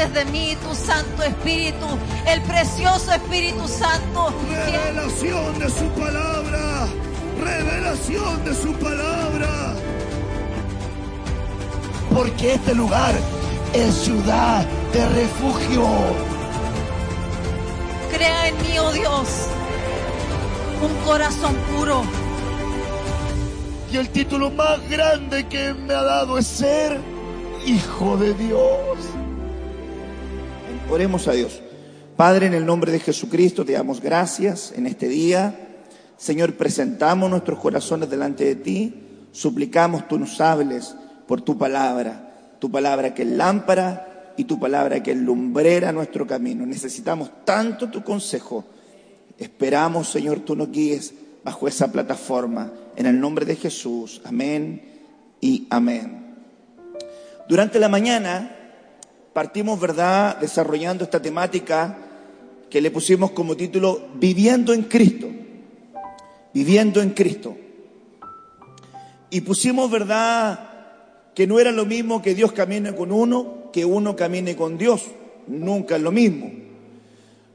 De mí tu Santo Espíritu, el precioso Espíritu Santo. Revelación de su palabra. Revelación de su palabra. Porque este lugar es ciudad de refugio. Crea en mí, oh Dios, un corazón puro. Y el título más grande que me ha dado es ser hijo de Dios. Oremos a Dios. Padre, en el nombre de Jesucristo te damos gracias en este día. Señor, presentamos nuestros corazones delante de ti. Suplicamos tú nos hables por tu palabra. Tu palabra que es lámpara y tu palabra que es lumbrera nuestro camino. Necesitamos tanto tu consejo. Esperamos, Señor, tú nos guíes bajo esa plataforma. En el nombre de Jesús. Amén y amén. Durante la mañana partimos, ¿verdad?, desarrollando esta temática que le pusimos como título Viviendo en Cristo. Viviendo en Cristo. Y pusimos, ¿verdad?, que no era lo mismo que Dios camine con uno, que uno camine con Dios. Nunca es lo mismo.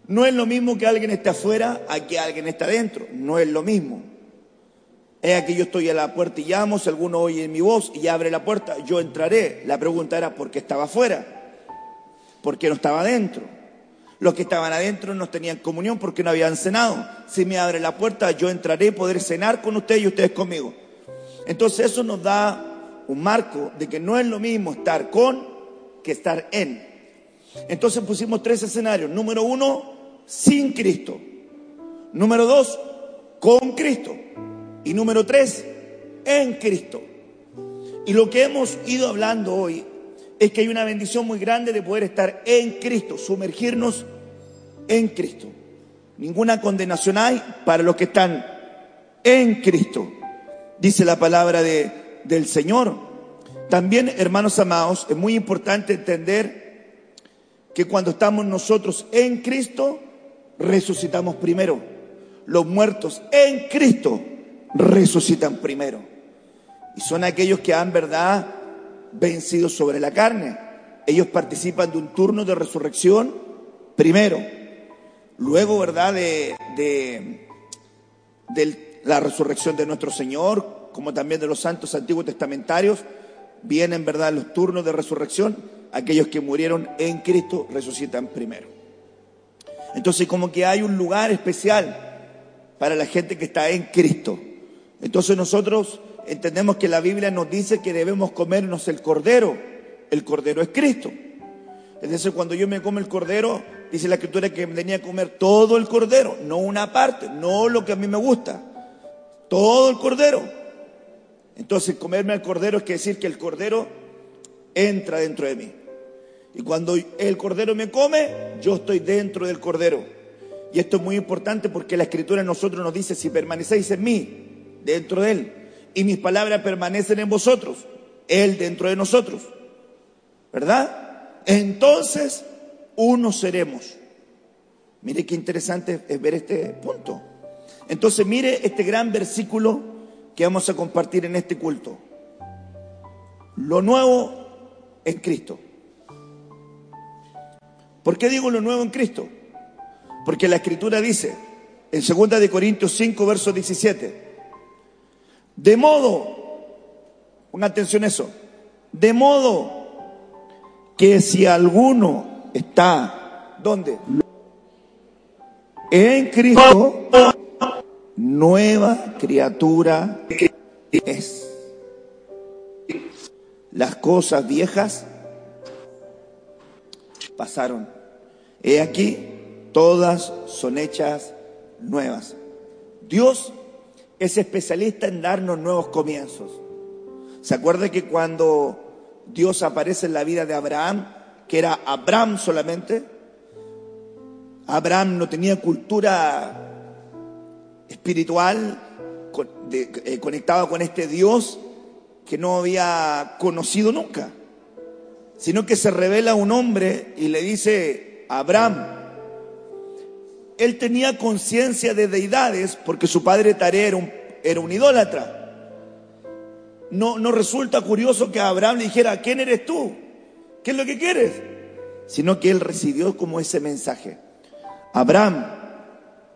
No es lo mismo que alguien esté afuera a que alguien está adentro. No es lo mismo. Es que yo estoy a la puerta y llamo, si alguno oye mi voz y abre la puerta, yo entraré. La pregunta era, ¿por qué estaba afuera? ¿Por qué no estaba adentro? Los que estaban adentro no tenían comunión porque no habían cenado. Si me abre la puerta, yo entraré y poder cenar con ustedes y ustedes conmigo. Entonces eso nos da un marco de que no es lo mismo estar con que estar en. Entonces pusimos tres escenarios. Número uno, sin Cristo. Número dos, con Cristo. Y número tres, en Cristo. Y lo que hemos ido hablando hoy es que hay una bendición muy grande de poder estar en Cristo, sumergirnos en Cristo. Ninguna condenación hay para los que están en Cristo, dice la palabra de, del Señor. También, hermanos amados, es muy importante entender que cuando estamos nosotros en Cristo, resucitamos primero. Los muertos en Cristo resucitan primero. Y son aquellos que han, verdad, vencido sobre la carne. Ellos participan de un turno de resurrección primero. Luego, ¿verdad? De, de, de la resurrección de nuestro Señor, como también de los santos antiguos testamentarios, vienen, ¿verdad? Los turnos de resurrección. Aquellos que murieron en Cristo resucitan primero. Entonces, como que hay un lugar especial para la gente que está en Cristo. Entonces nosotros entendemos que la Biblia nos dice que debemos comernos el cordero. El cordero es Cristo. Es decir, cuando yo me como el cordero, dice la escritura que tenía que comer todo el cordero, no una parte, no lo que a mí me gusta, todo el cordero. Entonces, comerme el cordero es que decir que el cordero entra dentro de mí. Y cuando el cordero me come, yo estoy dentro del cordero. Y esto es muy importante porque la escritura en nosotros nos dice, si permanecéis en mí, dentro de Él, y mis palabras permanecen en vosotros, Él dentro de nosotros, ¿verdad? Entonces, uno seremos. Mire qué interesante es ver este punto. Entonces, mire este gran versículo que vamos a compartir en este culto. Lo nuevo en Cristo. ¿Por qué digo lo nuevo en Cristo? Porque la escritura dice en 2 de Corintios 5 verso 17, de modo, ponga atención a eso, de modo que si alguno está, ¿dónde? En Cristo, nueva criatura es. Las cosas viejas pasaron. He aquí, todas son hechas nuevas. Dios es especialista en darnos nuevos comienzos. ¿Se acuerda que cuando Dios aparece en la vida de Abraham, que era Abraham solamente, Abraham no tenía cultura espiritual eh, conectado con este Dios que no había conocido nunca, sino que se revela un hombre y le dice, Abraham, él tenía conciencia de deidades porque su padre un, era un idólatra. No, no resulta curioso que Abraham le dijera, ¿quién eres tú? ¿Qué es lo que quieres? Sino que él recibió como ese mensaje. Abraham,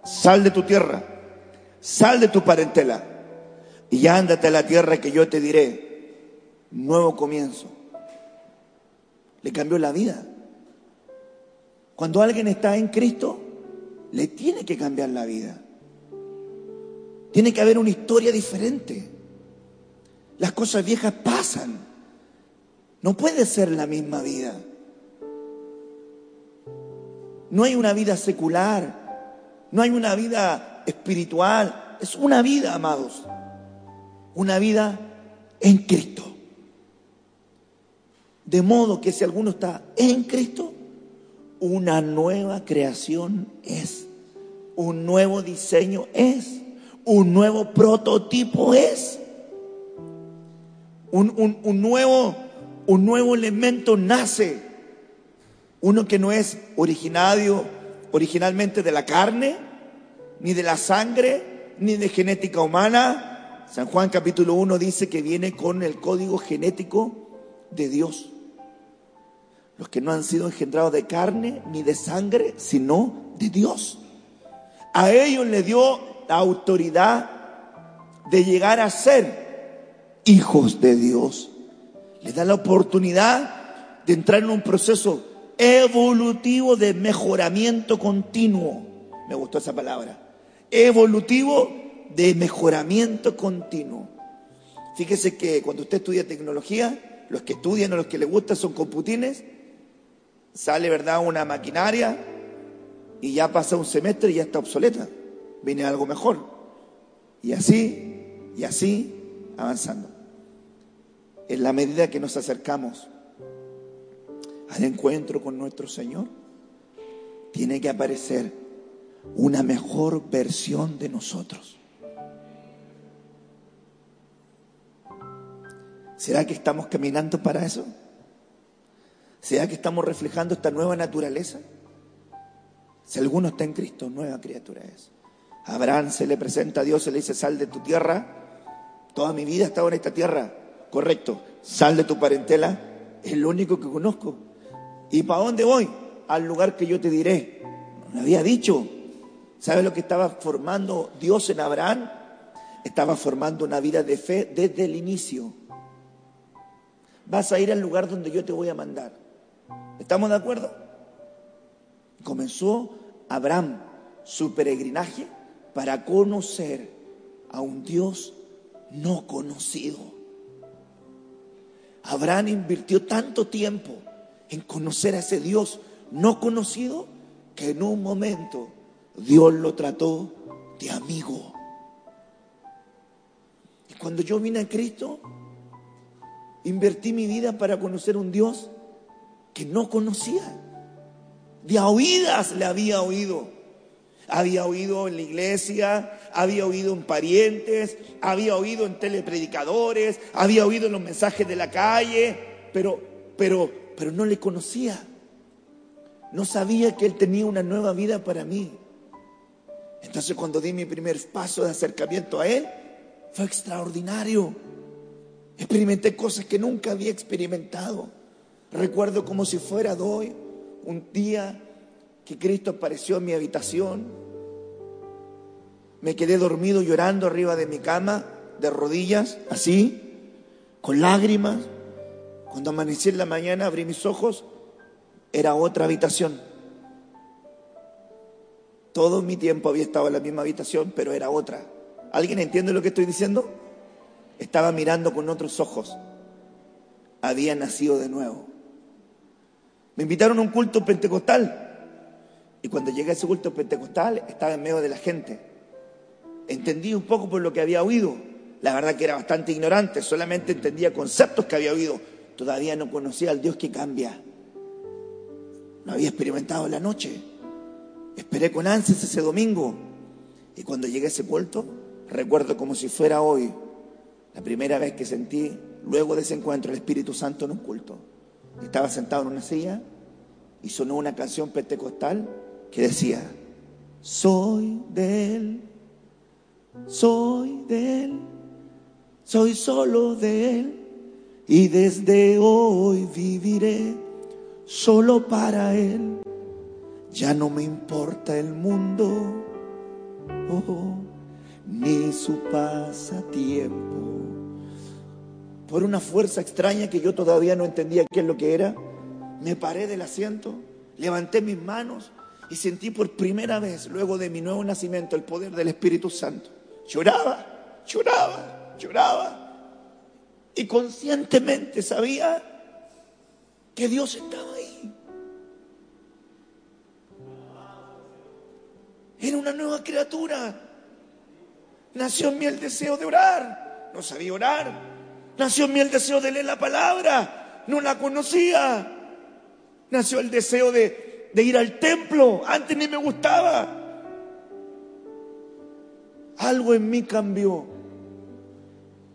sal de tu tierra, sal de tu parentela y ándate a la tierra que yo te diré. Nuevo comienzo. Le cambió la vida. Cuando alguien está en Cristo, le tiene que cambiar la vida. Tiene que haber una historia diferente. Las cosas viejas pasan. No puede ser la misma vida. No hay una vida secular. No hay una vida espiritual. Es una vida, amados. Una vida en Cristo. De modo que si alguno está en Cristo, una nueva creación es. Un nuevo diseño es. Un nuevo prototipo es. Un, un- un nuevo, un nuevo elemento nace. Uno que no es originario, originalmente de la carne, ni de la sangre, ni de genética humana. San Juan capítulo 1 dice que viene con el código genético de Dios. Los que no han sido engendrados de carne ni de sangre, sino de Dios. A ellos le dio la autoridad de llegar a ser hijos de Dios. Le da la oportunidad de entrar en un proceso evolutivo de mejoramiento continuo. Me gustó esa palabra. Evolutivo de mejoramiento continuo. Fíjese que cuando usted estudia tecnología, los que estudian o los que les gusta son computines, sale, ¿verdad?, una maquinaria y ya pasa un semestre y ya está obsoleta. Viene algo mejor. Y así, y así, avanzando. En la medida que nos acercamos al encuentro con nuestro Señor, tiene que aparecer una mejor versión de nosotros. ¿Será que estamos caminando para eso? ¿Será que estamos reflejando esta nueva naturaleza? Si alguno está en Cristo, nueva criatura es. Abraham se le presenta a Dios, se le dice, sal de tu tierra. Toda mi vida he estado en esta tierra. Correcto. Sal de tu parentela. Es lo único que conozco. ¿Y para dónde voy? Al lugar que yo te diré. Me había dicho. ¿Sabes lo que estaba formando Dios en Abraham? Estaba formando una vida de fe desde el inicio. Vas a ir al lugar donde yo te voy a mandar. ¿Estamos de acuerdo? Comenzó Abraham su peregrinaje para conocer a un Dios no conocido. Abraham invirtió tanto tiempo en conocer a ese Dios no conocido que en un momento Dios lo trató de amigo. Y cuando yo vine a Cristo, invertí mi vida para conocer un Dios que no conocía. De a oídas le había oído. Había oído en la iglesia, había oído en parientes, había oído en telepredicadores, había oído en los mensajes de la calle, pero, pero, pero no le conocía. No sabía que Él tenía una nueva vida para mí. Entonces cuando di mi primer paso de acercamiento a Él, fue extraordinario. Experimenté cosas que nunca había experimentado. Recuerdo como si fuera de hoy, un día que Cristo apareció en mi habitación. Me quedé dormido llorando arriba de mi cama, de rodillas, así, con lágrimas. Cuando amanecí en la mañana, abrí mis ojos, era otra habitación. Todo mi tiempo había estado en la misma habitación, pero era otra. ¿Alguien entiende lo que estoy diciendo? Estaba mirando con otros ojos. Había nacido de nuevo. Me invitaron a un culto pentecostal. Y cuando llegué a ese culto pentecostal, estaba en medio de la gente. entendí un poco por lo que había oído. La verdad que era bastante ignorante, solamente entendía conceptos que había oído. Todavía no conocía al Dios que cambia. Lo había experimentado en la noche. Esperé con ansias ese domingo. Y cuando llegué a ese puerto, recuerdo como si fuera hoy, la primera vez que sentí, luego de ese encuentro, el Espíritu Santo en un culto. Estaba sentado en una silla y sonó una canción pentecostal que decía, soy de Él, soy de Él, soy solo de Él y desde hoy viviré solo para Él. Ya no me importa el mundo, oh, ni su pasatiempo. Por una fuerza extraña que yo todavía no entendía qué es lo que era, me paré del asiento, levanté mis manos y sentí por primera vez, luego de mi nuevo nacimiento, el poder del Espíritu Santo. Lloraba, lloraba, lloraba. Y conscientemente sabía que Dios estaba ahí. Era una nueva criatura. Nació en mí el deseo de orar. No sabía orar. Nació en mí el deseo de leer la palabra. No la conocía. Nació el deseo de, de ir al templo. Antes ni me gustaba. Algo en mí cambió.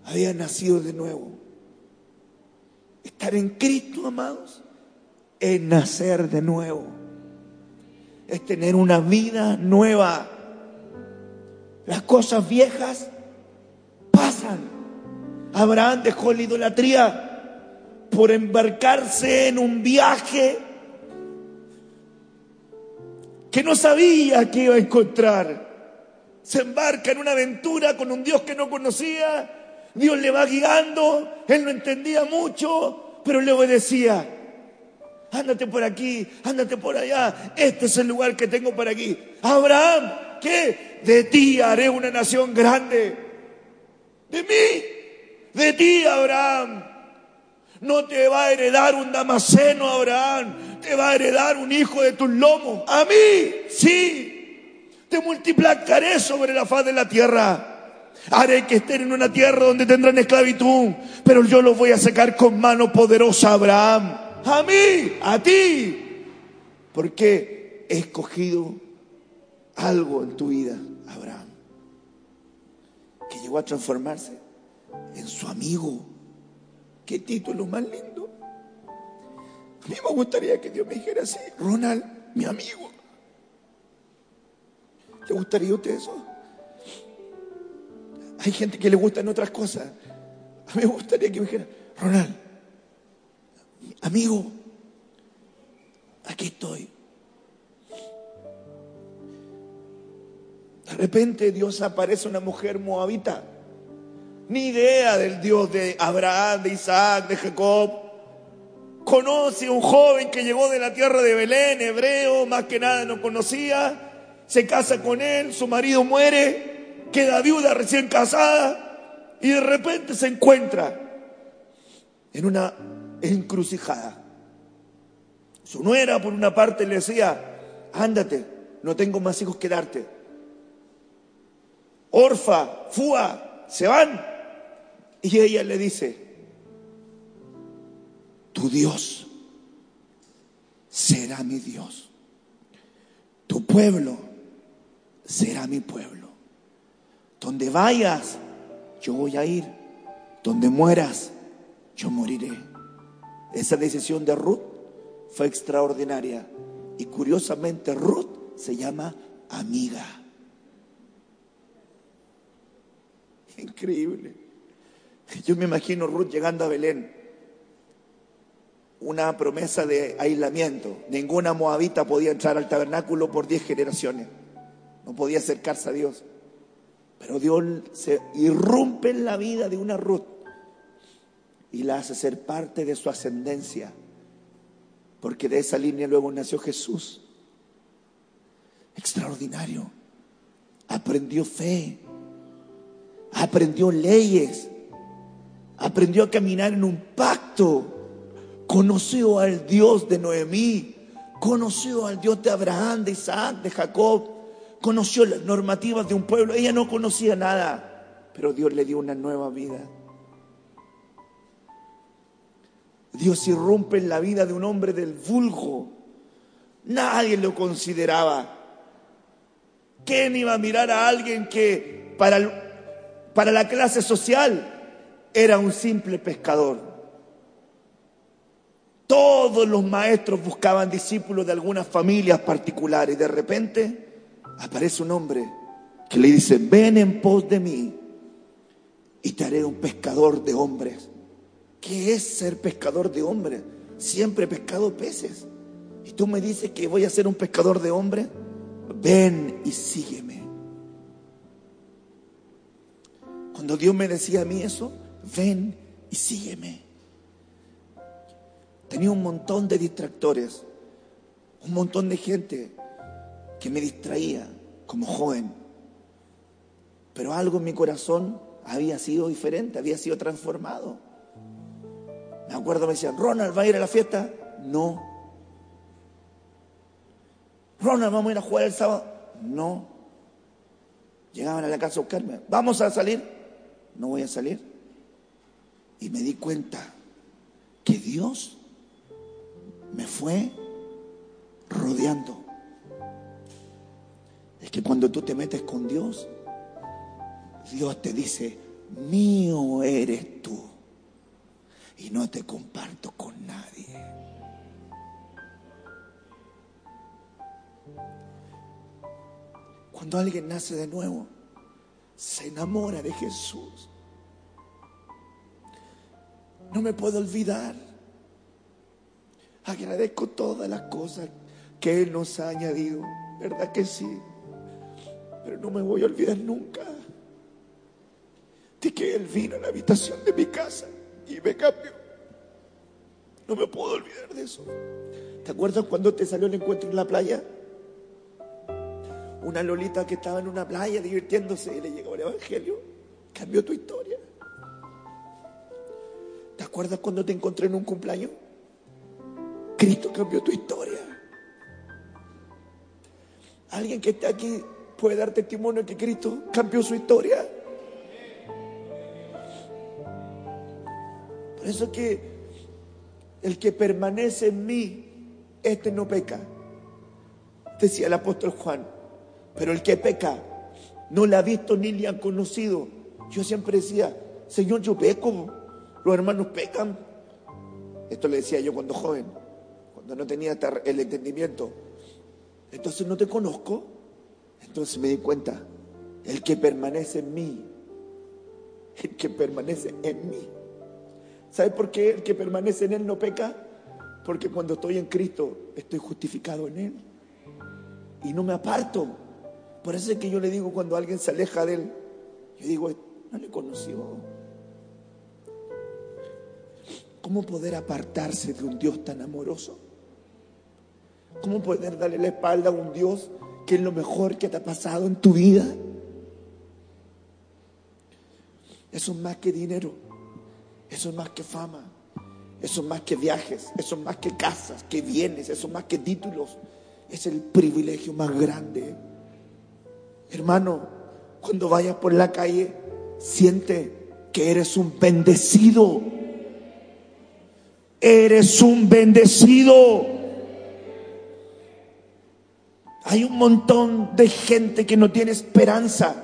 Había nacido de nuevo. Estar en Cristo, amados, es nacer de nuevo. Es tener una vida nueva. Las cosas viejas pasan. Abraham dejó la idolatría por embarcarse en un viaje que no sabía que iba a encontrar. Se embarca en una aventura con un Dios que no conocía. Dios le va guiando. Él no entendía mucho, pero le obedecía. Ándate por aquí, ándate por allá. Este es el lugar que tengo para aquí. Abraham, ¿qué? De ti haré una nación grande. De mí, de ti, Abraham. No te va a heredar un damaseno, Abraham. Te va a heredar un hijo de tus lomos. A mí, sí. Te multiplicaré sobre la faz de la tierra. Haré que estén en una tierra donde tendrán esclavitud. Pero yo los voy a sacar con mano poderosa, Abraham. A mí, a ti. Porque he escogido algo en tu vida, Abraham. Que llegó a transformarse en su amigo. Qué título más lindo. A mí me gustaría que Dios me dijera así, Ronald, mi amigo. ¿Le gustaría a usted eso? Hay gente que le gustan otras cosas. A mí me gustaría que me dijera, Ronald, amigo, aquí estoy. De repente Dios aparece una mujer moabita. Ni idea del Dios de Abraham, de Isaac, de Jacob. Conoce a un joven que llegó de la tierra de Belén, hebreo, más que nada no conocía. Se casa con él, su marido muere, queda viuda recién casada y de repente se encuentra en una encrucijada. Su nuera por una parte le decía, ándate, no tengo más hijos que darte. Orfa, Fua, se van. Y ella le dice, tu Dios será mi Dios. Tu pueblo será mi pueblo. Donde vayas, yo voy a ir. Donde mueras, yo moriré. Esa decisión de Ruth fue extraordinaria. Y curiosamente Ruth se llama amiga. Increíble. Yo me imagino Ruth llegando a Belén. Una promesa de aislamiento. Ninguna moabita podía entrar al tabernáculo por diez generaciones. No podía acercarse a Dios. Pero Dios se irrumpe en la vida de una Ruth y la hace ser parte de su ascendencia. Porque de esa línea luego nació Jesús. Extraordinario. Aprendió fe. Aprendió leyes. Aprendió a caminar en un pacto. Conoció al Dios de Noemí. Conoció al Dios de Abraham, de Isaac, de Jacob. conoció las normativas de un pueblo, ella no conocía nada, pero Dios le dio una nueva vida. Dios irrumpe en la vida de un hombre del vulgo. Nadie lo consideraba. ¿Quién iba a mirar a alguien que para, para la clase social era un simple pescador? Todos los maestros buscaban discípulos de algunas familias particulares y de repente aparece un hombre que le dice, ven en pos de mí y te haré un pescador de hombres. ¿Qué es ser pescador de hombres? Siempre he pescado peces. Y tú me dices que voy a ser un pescador de hombres. Ven y sígueme. Cuando Dios me decía a mí eso, ven y sígueme. Tenía un montón de distractores, un montón de gente que me distraía como joven. Pero algo en mi corazón había sido diferente, había sido transformado. Me acuerdo, me decían, Ronald, ¿va a ir a la fiesta? No. Ronald, ¿vamos a ir a jugar el sábado? No. Llegaban a la casa a buscarme, ¿vamos a salir? No voy a salir. Y me di cuenta que Dios me fue rodeando. Es que cuando tú te metes con Dios, Dios te dice, mío eres tú y no te comparto con nadie. Cuando alguien nace de nuevo, se enamora de Jesús. No me puedo olvidar. Agradezco todas las cosas que Él nos ha añadido. ¿Verdad que sí? Pero no me voy a olvidar nunca de que Él vino a la habitación de mi casa y me cambió. No me puedo olvidar de eso. ¿Te acuerdas cuando te salió el encuentro en la playa? Una Lolita que estaba en una playa divirtiéndose y le llegó el Evangelio. Cambió tu historia. ¿Te acuerdas cuando te encontré en un cumpleaños? Cristo cambió tu historia. Alguien que está aquí puede dar testimonio de que Cristo cambió su historia. Por eso que el que permanece en mí, este no peca. Decía el apóstol Juan. Pero el que peca no le ha visto ni le han conocido. Yo siempre decía, Señor, yo peco. Los hermanos pecan. Esto le decía yo cuando joven, cuando no tenía el entendimiento. Entonces no te conozco. Entonces me di cuenta, el que permanece en mí, el que permanece en mí. ¿Sabes por qué el que permanece en Él no peca? Porque cuando estoy en Cristo estoy justificado en Él. Y no me aparto. Por eso es que yo le digo cuando alguien se aleja de Él, yo digo, no le conoció. ¿Cómo poder apartarse de un Dios tan amoroso? ¿Cómo poder darle la espalda a un Dios que es lo mejor que te ha pasado en tu vida? Eso es más que dinero, eso es más que fama, eso es más que viajes, eso es más que casas, que bienes, eso es más que títulos. Es el privilegio más grande. Hermano, cuando vayas por la calle, siente que eres un bendecido. Eres un bendecido. Hay un montón de gente que no tiene esperanza.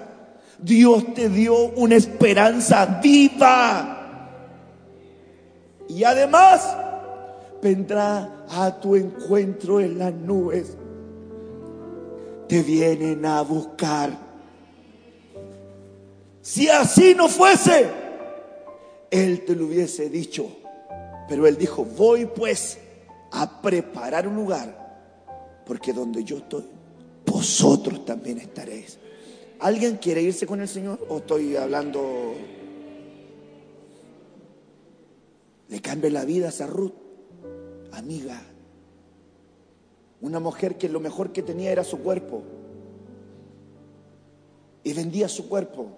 Dios te dio una esperanza viva. Y además vendrá a tu encuentro en las nubes. Te vienen a buscar. Si así no fuese, Él te lo hubiese dicho. Pero Él dijo, voy pues a preparar un lugar, porque donde yo estoy, vosotros también estaréis. ¿Alguien quiere irse con el Señor? ¿O estoy hablando? Le cambia la vida a Ruth, amiga. Una mujer que lo mejor que tenía era su cuerpo. Y vendía su cuerpo.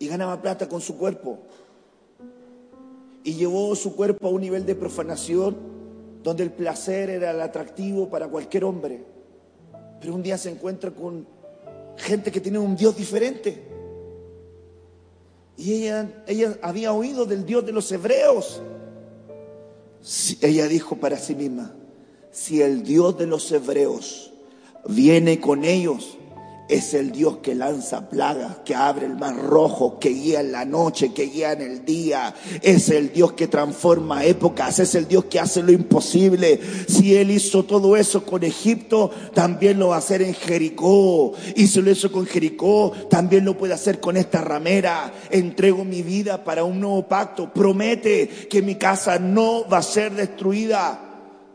Y ganaba plata con su cuerpo. Y llevó su cuerpo a un nivel de profanación donde el placer era el atractivo para cualquier hombre. Pero un día se encuentra con gente que tiene un Dios diferente. Y ella, ella había oído del Dios de los hebreos. Ella dijo para sí misma, si el Dios de los hebreos viene con ellos, es el Dios que lanza plagas, que abre el mar rojo, que guía en la noche, que guía en el día. Es el Dios que transforma épocas, es el Dios que hace lo imposible. Si Él hizo todo eso con Egipto, también lo va a hacer en Jericó. Y si lo hizo con Jericó, también lo puede hacer con esta ramera. Entrego mi vida para un nuevo pacto. Promete que mi casa no va a ser destruida.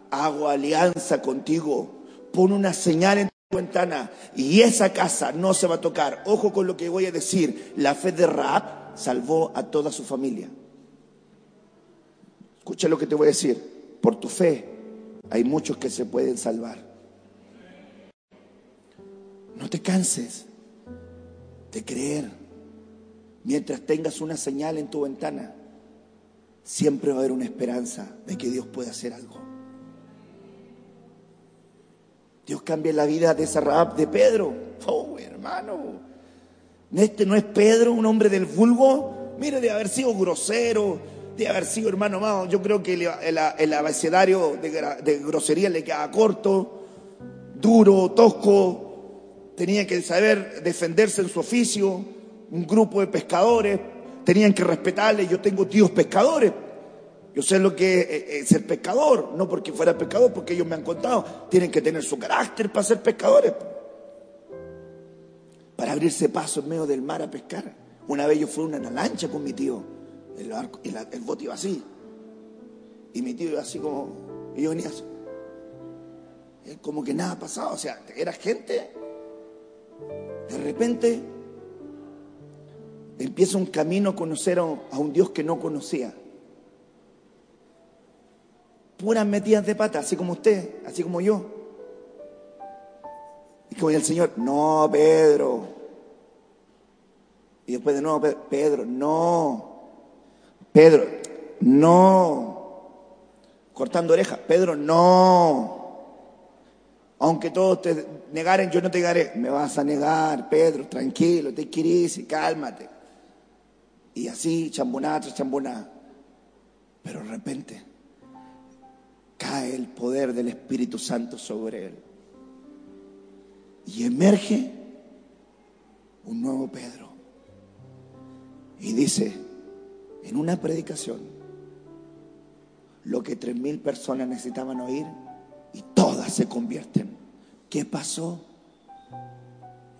Hago alianza contigo. Pon una señal en ventana y esa casa no se va a tocar. Ojo con lo que voy a decir. La fe de Raab salvó a toda su familia. Escucha lo que te voy a decir. Por tu fe hay muchos que se pueden salvar. No te canses de creer. Mientras tengas una señal en tu ventana, siempre va a haber una esperanza de que Dios pueda hacer algo. Dios cambia la vida de esa Raab de Pedro. Oh, hermano. Este no es Pedro, un hombre del vulgo. Mire, de haber sido grosero, de haber sido hermano amado. Yo creo que el, abecedario de, de grosería le quedaba corto, duro, tosco. Tenía que saber defenderse en su oficio. Un grupo de pescadores tenían que respetarle. Yo tengo tíos pescadores. Yo sé lo que es, es ser pescador, no porque fuera pescador, porque ellos me han contado, tienen que tener su carácter para ser pescadores, para abrirse paso en medio del mar a pescar. Una vez yo fui en una lancha con mi tío, el, el bote iba así, y mi tío iba así como, y yo venía así. Eh, como que nada pasaba, o sea, era gente, de repente empieza un camino a conocer a a un Dios que no conocía puras metidas de pata, así como usted, así como yo. Y como el Señor, no, Pedro. Y después de nuevo, Pedro, no. Pedro, no. Cortando orejas, Pedro, no. Aunque todos te negaren, yo no te negaré. Me vas a negar, Pedro, tranquilo, te quieres y cálmate. Y así, chamboná tras chamboná. Pero de repente, cae el poder del Espíritu Santo sobre él. Y emerge un nuevo Pedro. Y dice, en una predicación, lo que tres mil personas necesitaban oír y todas se convierten. ¿Qué pasó?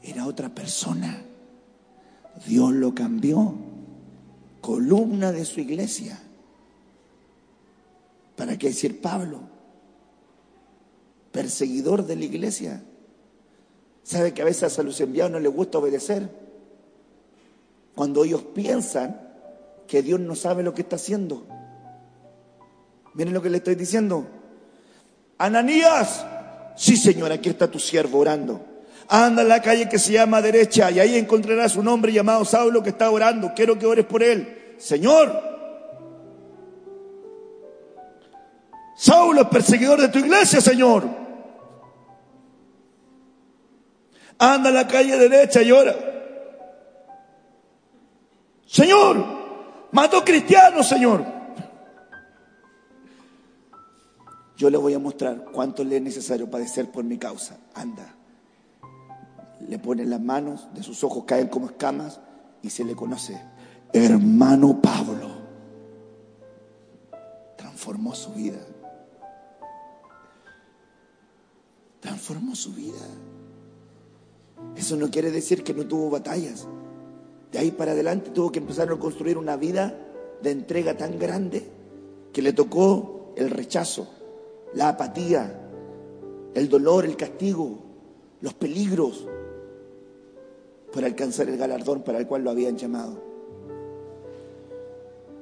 Era otra persona. Dios lo cambió. Columna de su iglesia. ¿Para qué decir Pablo? Perseguidor de la iglesia. ¿Sabe que a veces a los enviados no les gusta obedecer? Cuando ellos piensan que Dios no sabe lo que está haciendo. Miren lo que le estoy diciendo. Ananías, sí señor, aquí está tu siervo orando. Anda a la calle que se llama derecha y ahí encontrarás un hombre llamado Saulo que está orando. Quiero que ores por él. Señor, Saulo es perseguidor de tu iglesia, Señor. Anda a la calle derecha y ora. Señor, mató cristianos, Señor. Yo le voy a mostrar cuánto le es necesario padecer por mi causa. Anda. Le pone las manos, de sus ojos caen como escamas y se le conoce. Hermano Pablo. Transformó su vida. Transformó su vida. Eso no quiere decir que no tuvo batallas. De ahí para adelante tuvo que empezar a construir una vida de entrega tan grande que le tocó el rechazo, la apatía, el dolor, el castigo, los peligros para alcanzar el galardón para el cual lo habían llamado.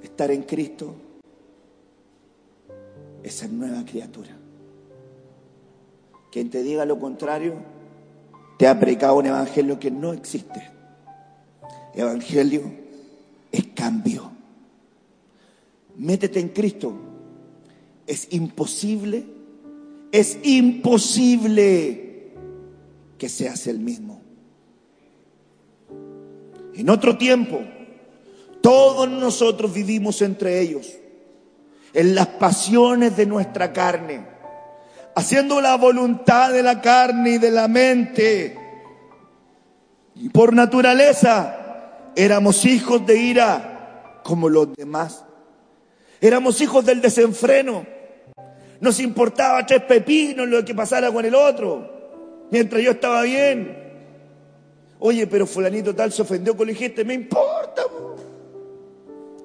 Estar en Cristo es ser nueva criatura. Quien te diga lo contrario, te ha predicado un evangelio que no existe. Evangelio es cambio. Métete en Cristo. Es imposible, es imposible que seas el mismo. En otro tiempo, todos nosotros vivimos entre ellos, en las pasiones de nuestra carne, haciendo la voluntad de la carne y de la mente. Y por naturaleza éramos hijos de ira como los demás. Éramos hijos del desenfreno. Nos importaba tres pepinos lo que pasara con el otro, mientras yo estaba bien. Oye, pero fulanito tal se ofendió con lo dijiste, me importa. po.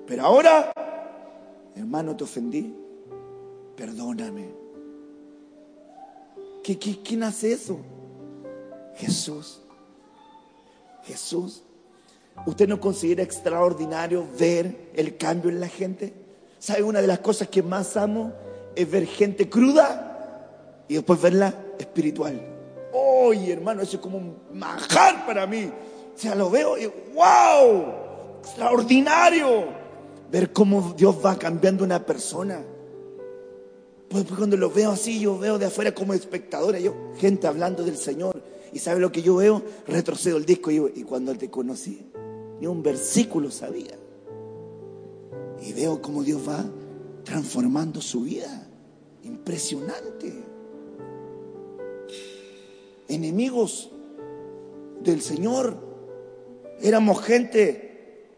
Pero ahora, hermano, te ofendí. Perdóname. ¿Qué, quién hace eso? Jesús. Jesús. ¿Usted no considera extraordinario ver el cambio en la gente? ¿Sabe una de las cosas que más amo? Es ver gente cruda y después verla espiritual. Oye, hermano, eso es como un manjar para mí. O sea, lo veo y ¡wow! Extraordinario. Ver cómo Dios va cambiando una persona. Pues pues cuando lo veo así, yo veo de afuera como espectadora, yo, gente hablando del Señor. ¿Y sabe lo que yo veo? Retrocedo el disco y, y cuando te conocí, ni un versículo sabía. Y veo cómo Dios va transformando su vida. Impresionante. Enemigos del Señor. Éramos gente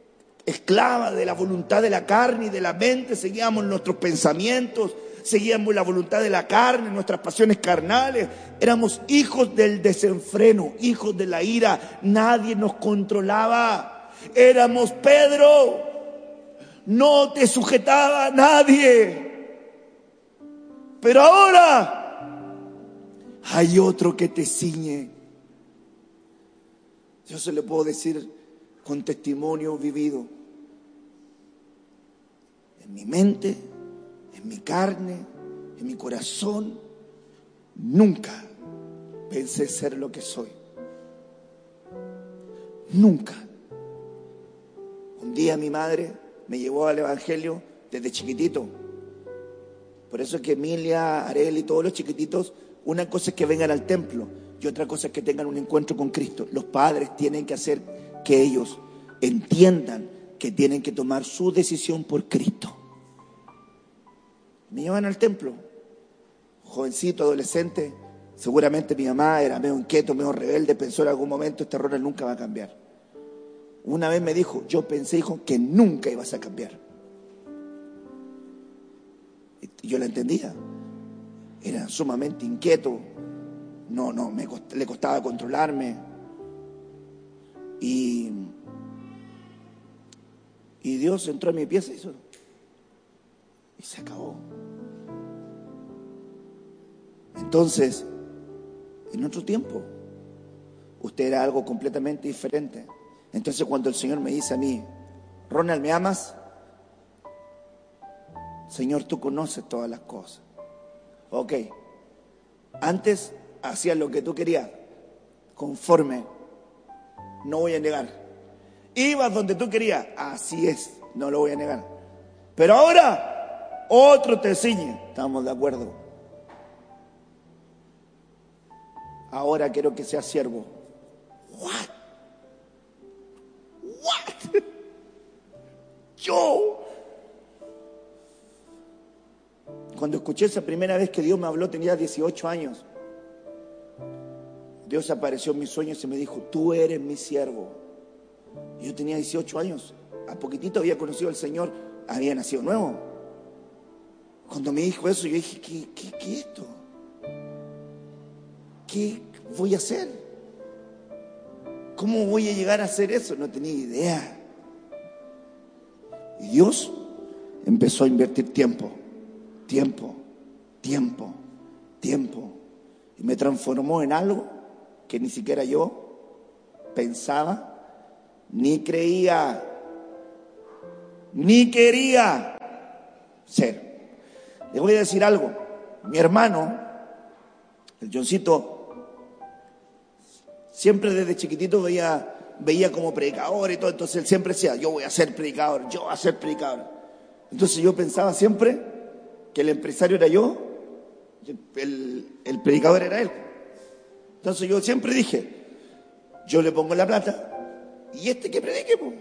esclava de la voluntad de la carne y de la mente. Seguíamos nuestros pensamientos. Seguíamos la voluntad de la carne, nuestras pasiones carnales. Éramos hijos del desenfreno, hijos de la ira. Nadie nos controlaba. Éramos Pedro. No te sujetaba nadie. Pero ahora hay otro que te ciñe. Yo se le puedo decir con testimonio vivido. En mi mente, en mi carne, en mi corazón, nunca pensé ser lo que soy. Nunca. Un día mi madre me llevó al Evangelio desde chiquitito. Por eso es que Emilia, Arel y todos los chiquititos, una cosa es que vengan al templo y otra cosa es que tengan un encuentro con Cristo. Los padres tienen que hacer que ellos entiendan que tienen que tomar su decisión por Cristo. Me llevan al templo, jovencito, adolescente. Seguramente mi mamá era medio inquieto, medio rebelde, pensó en algún momento este error nunca va a cambiar. Una vez me dijo, yo pensé, hijo, que nunca ibas a cambiar. Y yo la entendía. Era sumamente inquieto. No, no, me le costaba controlarme. Y, y Dios entró en mi pieza y hizo. Y se acabó. Entonces, en otro tiempo, usted era algo completamente diferente. Entonces cuando el Señor me dice a mí, Ronald, ¿me amas? Señor, tú conoces todas las cosas. Ok. Antes hacías lo que tú querías, conforme. No voy a negar. Ibas donde tú querías, así es, no lo voy a negar. Pero ahora, otro te ciñe. Estamos de acuerdo. Ahora quiero que seas siervo. What? What? Yo. Cuando escuché esa primera vez que Dios me habló tenía 18 años. Dios apareció en mis sueños y me dijo, tú eres mi siervo. Yo tenía 18 años. A poquitito había conocido al Señor, había nacido nuevo. Cuando me dijo eso, yo dije, ¿qué, qué, qué es esto? ¿Qué voy a hacer? ¿Cómo voy a llegar a hacer eso? No tenía idea. Y Dios empezó a invertir tiempo, tiempo, tiempo, tiempo. Y me transformó en algo que ni siquiera yo pensaba, ni creía, ni quería ser. Le voy a decir algo. Mi hermano, el Johncito, siempre desde chiquitito veía, veía como predicador y todo, entonces él siempre decía, yo voy a ser predicador, yo voy a ser predicador. Entonces yo pensaba siempre que el empresario era yo, el, el predicador era él. Entonces yo siempre dije, yo le pongo la plata, ¿y este que predique? po?"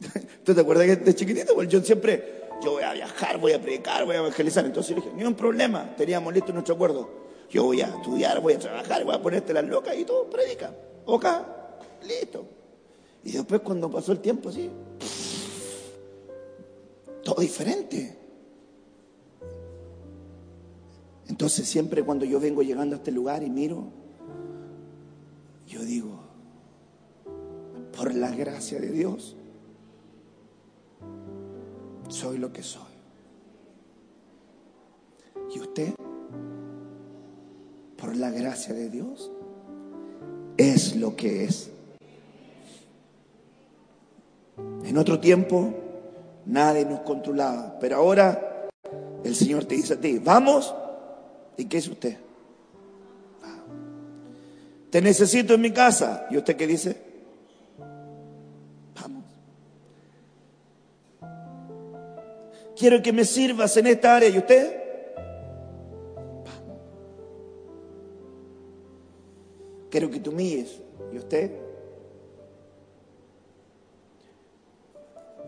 ¿Tú te acuerdas que de chiquitito? Pues yo siempre, yo voy a viajar, voy a predicar, voy a evangelizar. Entonces le dije, ni un problema, teníamos listo nuestro acuerdo. Yo voy a estudiar, voy a trabajar, voy a ponerte las locas y todo, predica. Ok, listo. Y después cuando pasó el tiempo así, todo diferente. Entonces siempre cuando yo vengo llegando a este lugar y miro, yo digo, por la gracia de Dios, soy lo que soy. ¿Y usted? Por la gracia de Dios, es lo que es. En otro tiempo, nadie nos controlaba, pero ahora el Señor te dice a ti, vamos, ¿y qué es usted? Te necesito en mi casa. ¿Y usted qué dice? Vamos. Quiero que me sirvas en esta área. ¿Y usted? Quiero que tú humilles. ¿Y usted?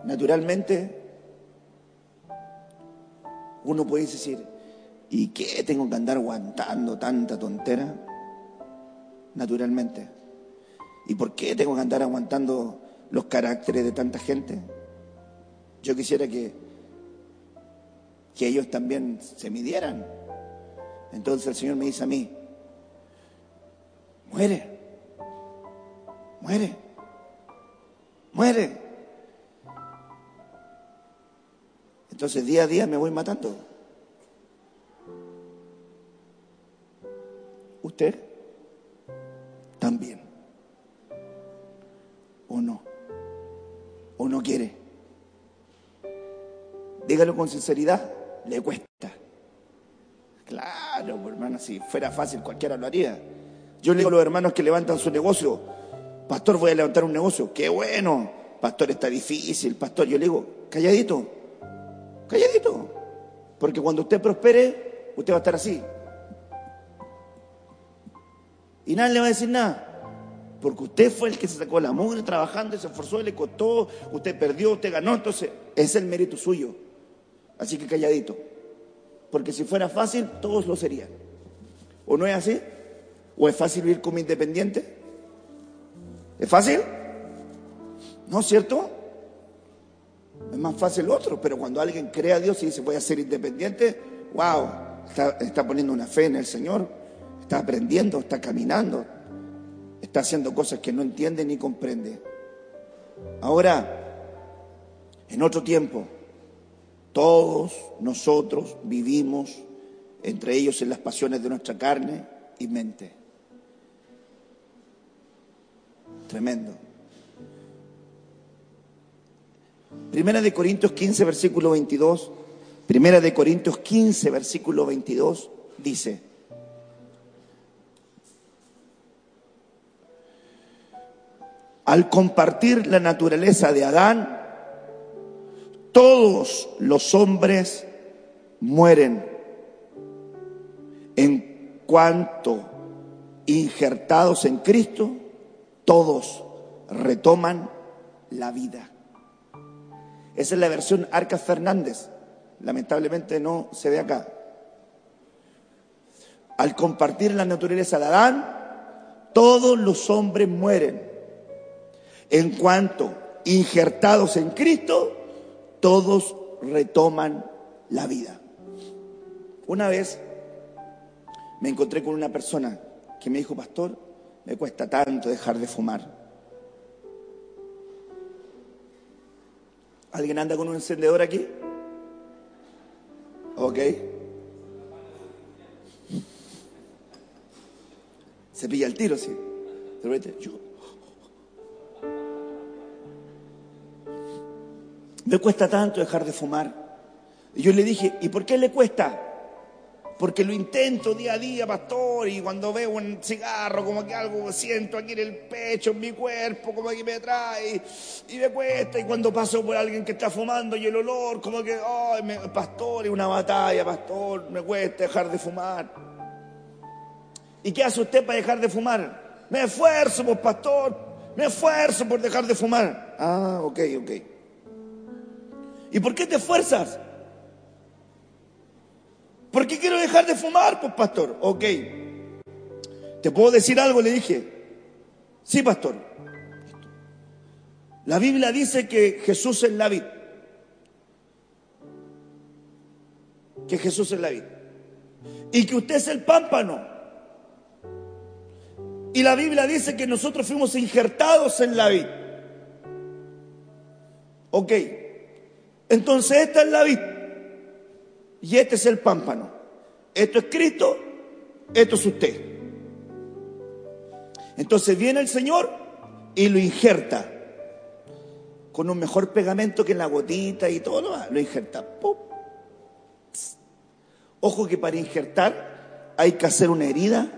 Naturalmente, uno puede decir, ¿y qué tengo que andar aguantando tanta tontera? Naturalmente. ¿Y por qué tengo que andar aguantando los caracteres de tanta gente? Yo quisiera que, que ellos también se midieran. Entonces el Señor me dice a mí, muere, muere, muere. Entonces día a día me voy matando. ¿Usted? También. ¿O no? ¿O no quiere? Dígalo con sinceridad, le cuesta. Claro, hermano, si fuera fácil cualquiera lo haría. Yo le digo a los hermanos que levantan su negocio, pastor, voy a levantar un negocio, qué bueno, pastor, está difícil, pastor, yo le digo, calladito, calladito, porque cuando usted prospere, usted va a estar así. Y nadie le va a decir nada. Porque usted fue el que se sacó la mugre trabajando y se esforzó le costó, usted perdió, usted ganó, entonces es el mérito suyo. Así que calladito. Porque si fuera fácil, todos lo serían. ¿O no es así? ¿O es fácil vivir como independiente? ¿Es fácil? ¿No es cierto? Es más fácil otro, pero cuando alguien cree a Dios y dice voy a ser independiente, wow, está, está poniendo una fe en el Señor, está aprendiendo, está caminando, está haciendo cosas que no entiende ni comprende. Ahora, en otro tiempo, todos nosotros vivimos entre ellos en las pasiones de nuestra carne y mente. Tremendo. Primera de Corintios 15, versículo 22. Primera de Corintios 15, versículo 22 dice, al compartir la naturaleza de Adán, todos los hombres mueren en cuanto injertados en Cristo, todos retoman la vida. Esa es la versión Arcas Fernández. Lamentablemente no se ve acá. Al compartir la naturaleza de Adán, todos los hombres mueren. En cuanto injertados en Cristo, todos retoman la vida. Una vez me encontré con una persona que me dijo, pastor, me cuesta tanto dejar de fumar. ¿Alguien anda con un encendedor aquí? Ok. Se pilla el tiro, sí. De repente, yo. Me cuesta tanto dejar de fumar. Y yo le dije, ¿y por qué le cuesta? Porque lo intento día a día, pastor, y cuando veo un cigarro, como que algo siento aquí en el pecho, en mi cuerpo, como que me trae, y me cuesta, y cuando paso por alguien que está fumando y el olor, como que, me- pastor, es una batalla, pastor, me cuesta dejar de fumar. ¿Y qué hace usted para dejar de fumar? Me esfuerzo, pues, pastor. Me esfuerzo por dejar de fumar. Ah, ok, ok. ¿Y por qué te esfuerzas? ¿Por qué quiero dejar de fumar, pues, pastor? Ok. ¿Te puedo decir algo? Le dije. Sí, pastor. La Biblia dice que Jesús es la vid. Que Jesús es la vid. Y que usted es el pámpano. Y la Biblia dice que nosotros fuimos injertados en la vid. Ok. Entonces esta es la vid. Y este es el pámpano. Esto es Cristo, esto es usted. Entonces viene el Señor y lo injerta con un mejor pegamento que en la gotita y todo lo demás. Lo injerta. ¡Pum! Ojo que para injertar hay que hacer una herida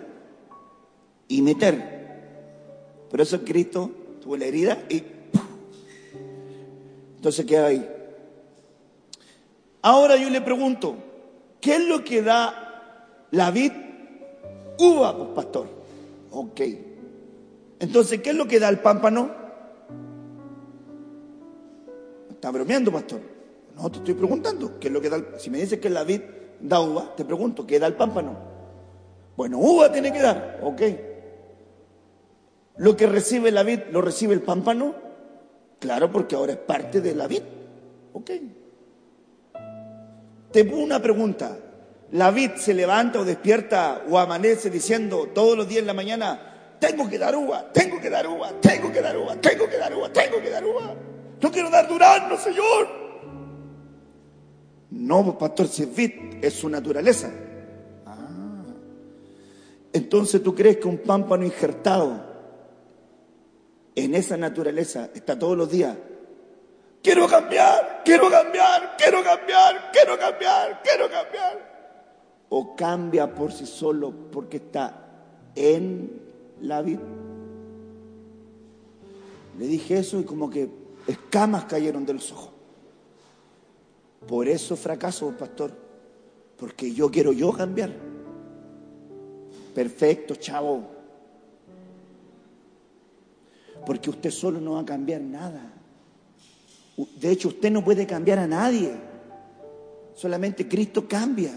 y meter. Por eso Cristo tuvo la herida y entonces queda ahí. Ahora yo le pregunto, ¿qué es lo que da la vid? Uva, pues, pastor. Ok. Entonces, ¿qué es lo que da el pámpano? ¿Está bromeando, pastor? No, te estoy preguntando. ¿Qué es lo que da el... Si me dices que la vid da uva, te pregunto, ¿qué da el pámpano? Bueno, uva tiene que dar. Ok. Lo que recibe la vid, ¿lo recibe el pámpano? Claro, porque ahora es parte de la vid. Ok. Te pongo una pregunta. ¿La vid se levanta o despierta o amanece diciendo todos los días en la mañana, tengo que dar uva, tengo que dar uva, tengo que dar uva, tengo que dar uva, tengo que dar uva? No quiero dar durazno, Señor. No, pastor, si es vid, es su naturaleza. Ah. Entonces tú crees que un pámpano injertado en esa naturaleza está todos los días. Quiero cambiar, quiero cambiar, quiero cambiar, quiero cambiar, quiero cambiar. O cambia por sí solo porque está en la vida. Le dije eso y como que escamas cayeron de los ojos. Por eso fracaso, pastor. Porque yo quiero yo cambiar. Perfecto, chavo. Porque usted solo no va a cambiar nada. De hecho, usted no puede cambiar a nadie. Solamente Cristo cambia.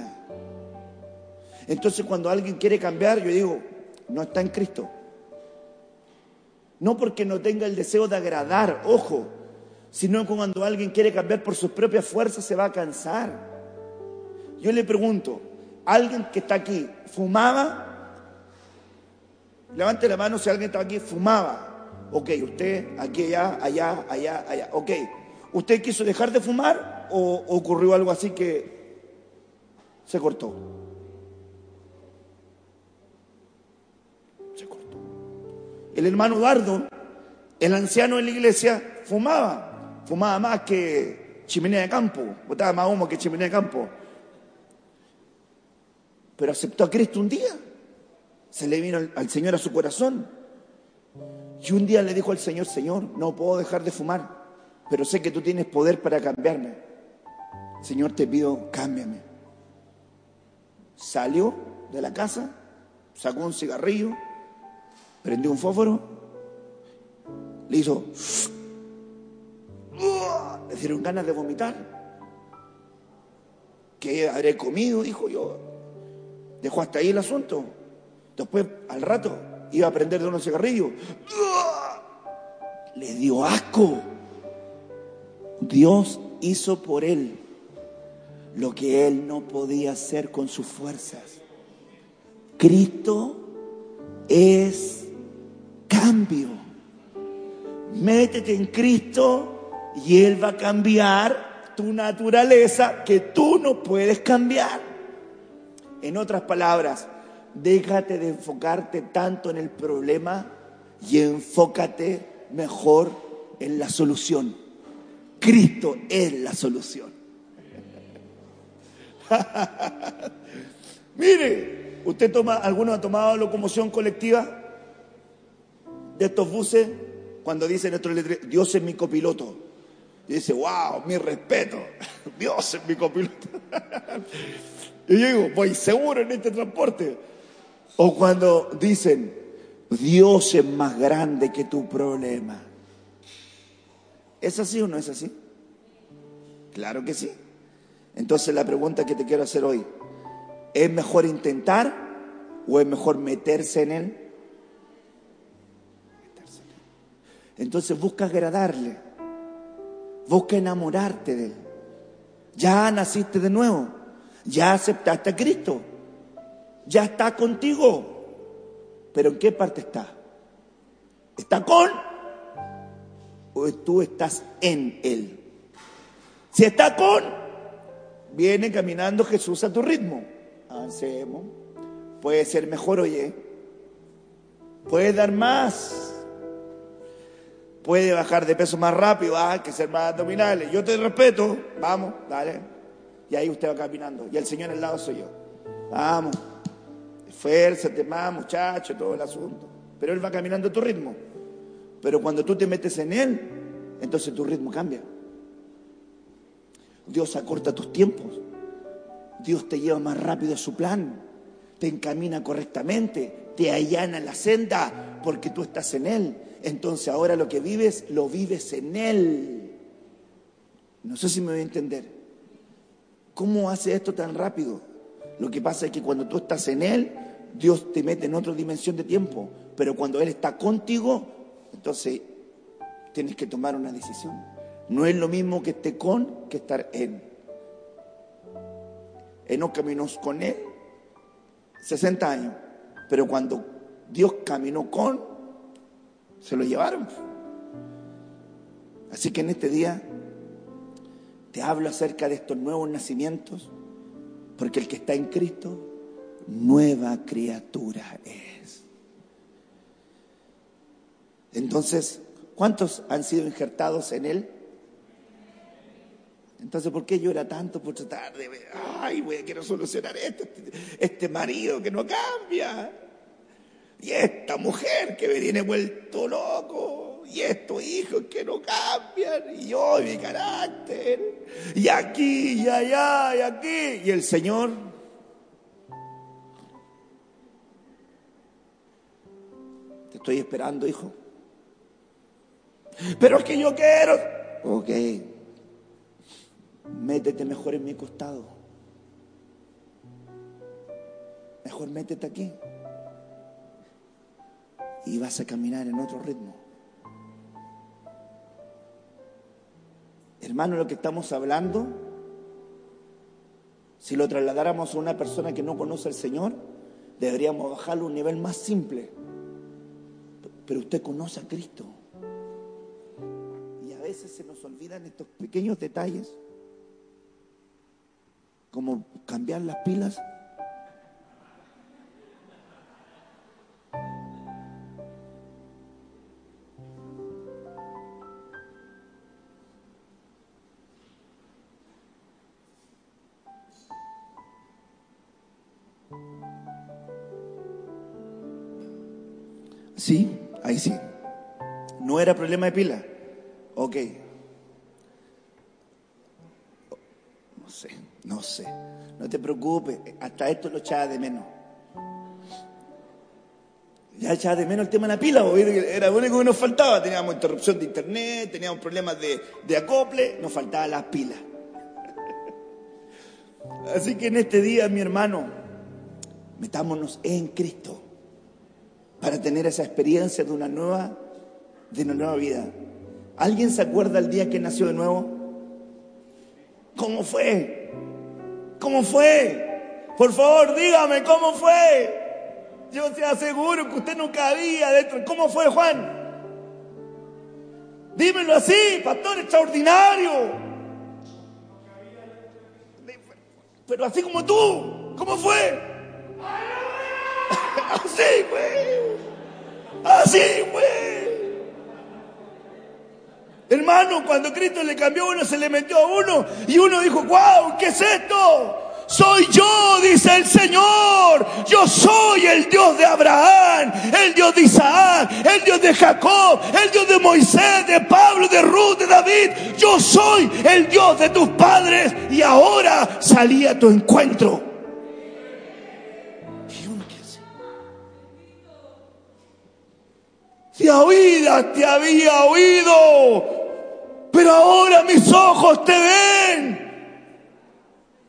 Entonces, cuando alguien quiere cambiar, yo digo, no está en Cristo. No porque no tenga el deseo de agradar, ojo, sino cuando alguien quiere cambiar por sus propias fuerzas se va a cansar. Yo le pregunto, ¿alguien que está aquí fumaba? Levante la mano si alguien está aquí, fumaba. Ok, usted, aquí, allá, allá, allá, allá. Ok, ¿usted quiso dejar de fumar o ocurrió algo así que se cortó? Se cortó. El hermano Eduardo, el anciano en la iglesia, fumaba. Fumaba más que chimenea de campo. Botaba más humo que chimenea de campo. Pero aceptó a Cristo un día. Se le vino al, al Señor a su corazón. Y un día le dijo al Señor, Señor, no puedo dejar de fumar, pero sé que tú tienes poder para cambiarme. Señor, te pido, cámbiame. Salió de la casa, sacó un cigarrillo, prendió un fósforo, le hizo... Le dieron ganas de vomitar. ¿Qué habré comido? Dijo yo. Dejó hasta ahí el asunto. Después, al rato, iba a prender de unos cigarrillos. Le dio asco. Dios hizo por él lo que él no podía hacer con sus fuerzas. Cristo es cambio. Métete en Cristo y Él va a cambiar tu naturaleza que tú no puedes cambiar. En otras palabras, déjate de enfocarte tanto en el problema y enfócate mejor en la solución. Cristo es la solución. Mire, ¿usted toma, alguno ha tomado locomoción colectiva de estos buses? Cuando dice nuestro letrero, Dios es mi copiloto. Y dice, wow, mi respeto, Dios es mi copiloto. y yo digo, voy seguro en este transporte. O cuando dicen, Dios es más grande que tu problema. ¿Es así o no es así? Claro que sí. Entonces la pregunta que te quiero hacer hoy, ¿es mejor intentar o es mejor meterse en él? Entonces busca agradarle, busca enamorarte de él. Ya naciste de nuevo, ya aceptaste a Cristo, ya está contigo. Pero ¿en qué parte está? ¿Está con tú estás en Él? Si está con, viene caminando Jesús a tu ritmo. Avancemos. Puede ser mejor, oye. Puede dar más. Puede bajar de peso más rápido. Ah, hay que ser más abdominales. Yo te respeto. Vamos, dale. Y ahí usted va caminando. Y el Señor al lado soy yo. Vamos. Esfuérzate más, muchacho, todo el asunto. Pero Él va caminando a tu ritmo. Pero cuando tú te metes en Él, entonces tu ritmo cambia. Dios acorta tus tiempos. Dios te lleva más rápido a su plan. Te encamina correctamente. Te allana la senda porque tú estás en Él. Entonces ahora lo que vives, lo vives en Él. No sé si me voy a entender. ¿Cómo hace esto tan rápido? Lo que pasa es que cuando tú estás en Él, Dios te mete en otra dimensión de tiempo. Pero cuando Él está contigo, entonces tienes que tomar una decisión. No es lo mismo que esté con que estar en. Enoch caminó con Él 60 años. Pero cuando Dios caminó con, se lo llevaron. Así que en este día te hablo acerca de estos nuevos nacimientos, porque el que está en Cristo, nueva criatura es. Entonces, ¿cuántos han sido injertados en Él? Entonces, ¿por qué llora tanto por tratar de? Ay, güey, quiero solucionar esto. Este, este marido que no cambia. Y esta mujer que me viene vuelto loco. Y estos hijos que no cambian. Y yo, mi carácter. Y aquí, y allá, y aquí. Y el Señor. Te estoy esperando, hijo. Pero es que yo quiero. Ok. Métete mejor en mi costado. Mejor métete aquí. Y vas a caminar en otro ritmo. Hermano, lo que estamos hablando, si lo trasladáramos a una persona que no conoce al Señor, deberíamos bajarlo a un nivel más simple. Pero usted conoce a Cristo. Veces se nos olvidan estos pequeños detalles como cambiar las pilas. Sí, ahí sí. No era problema de pila. Ok. No sé, no sé. No te preocupes, hasta esto lo echaba de menos. Ya echaba de menos el tema de la pila, porque era lo único que nos faltaba. Teníamos interrupción de internet, teníamos problemas de, de acople, nos faltaba las pilas. Así que en este día, mi hermano, metámonos en Cristo para tener esa experiencia de una nueva, de una nueva vida. ¿Alguien se acuerda el día que nació de nuevo? ¿Cómo fue? ¿Cómo fue? Por favor, dígame, ¿cómo fue? Yo te aseguro que usted nunca había dentro. ¿Cómo fue, Juan? Dímelo así, pastor extraordinario. Pero así como tú, ¿cómo fue? Así, güey. Así, güey. Hermano, cuando Cristo le cambió uno, se le metió a uno y uno dijo, wow, ¿qué es esto? Soy yo, dice el Señor. Yo soy el Dios de Abraham, el Dios de Isaac, el Dios de Jacob, el Dios de Moisés, de Pablo, de Ruth, de David. Yo soy el Dios de tus padres y ahora salí a tu encuentro. De oídas te había oído, pero ahora mis ojos te ven.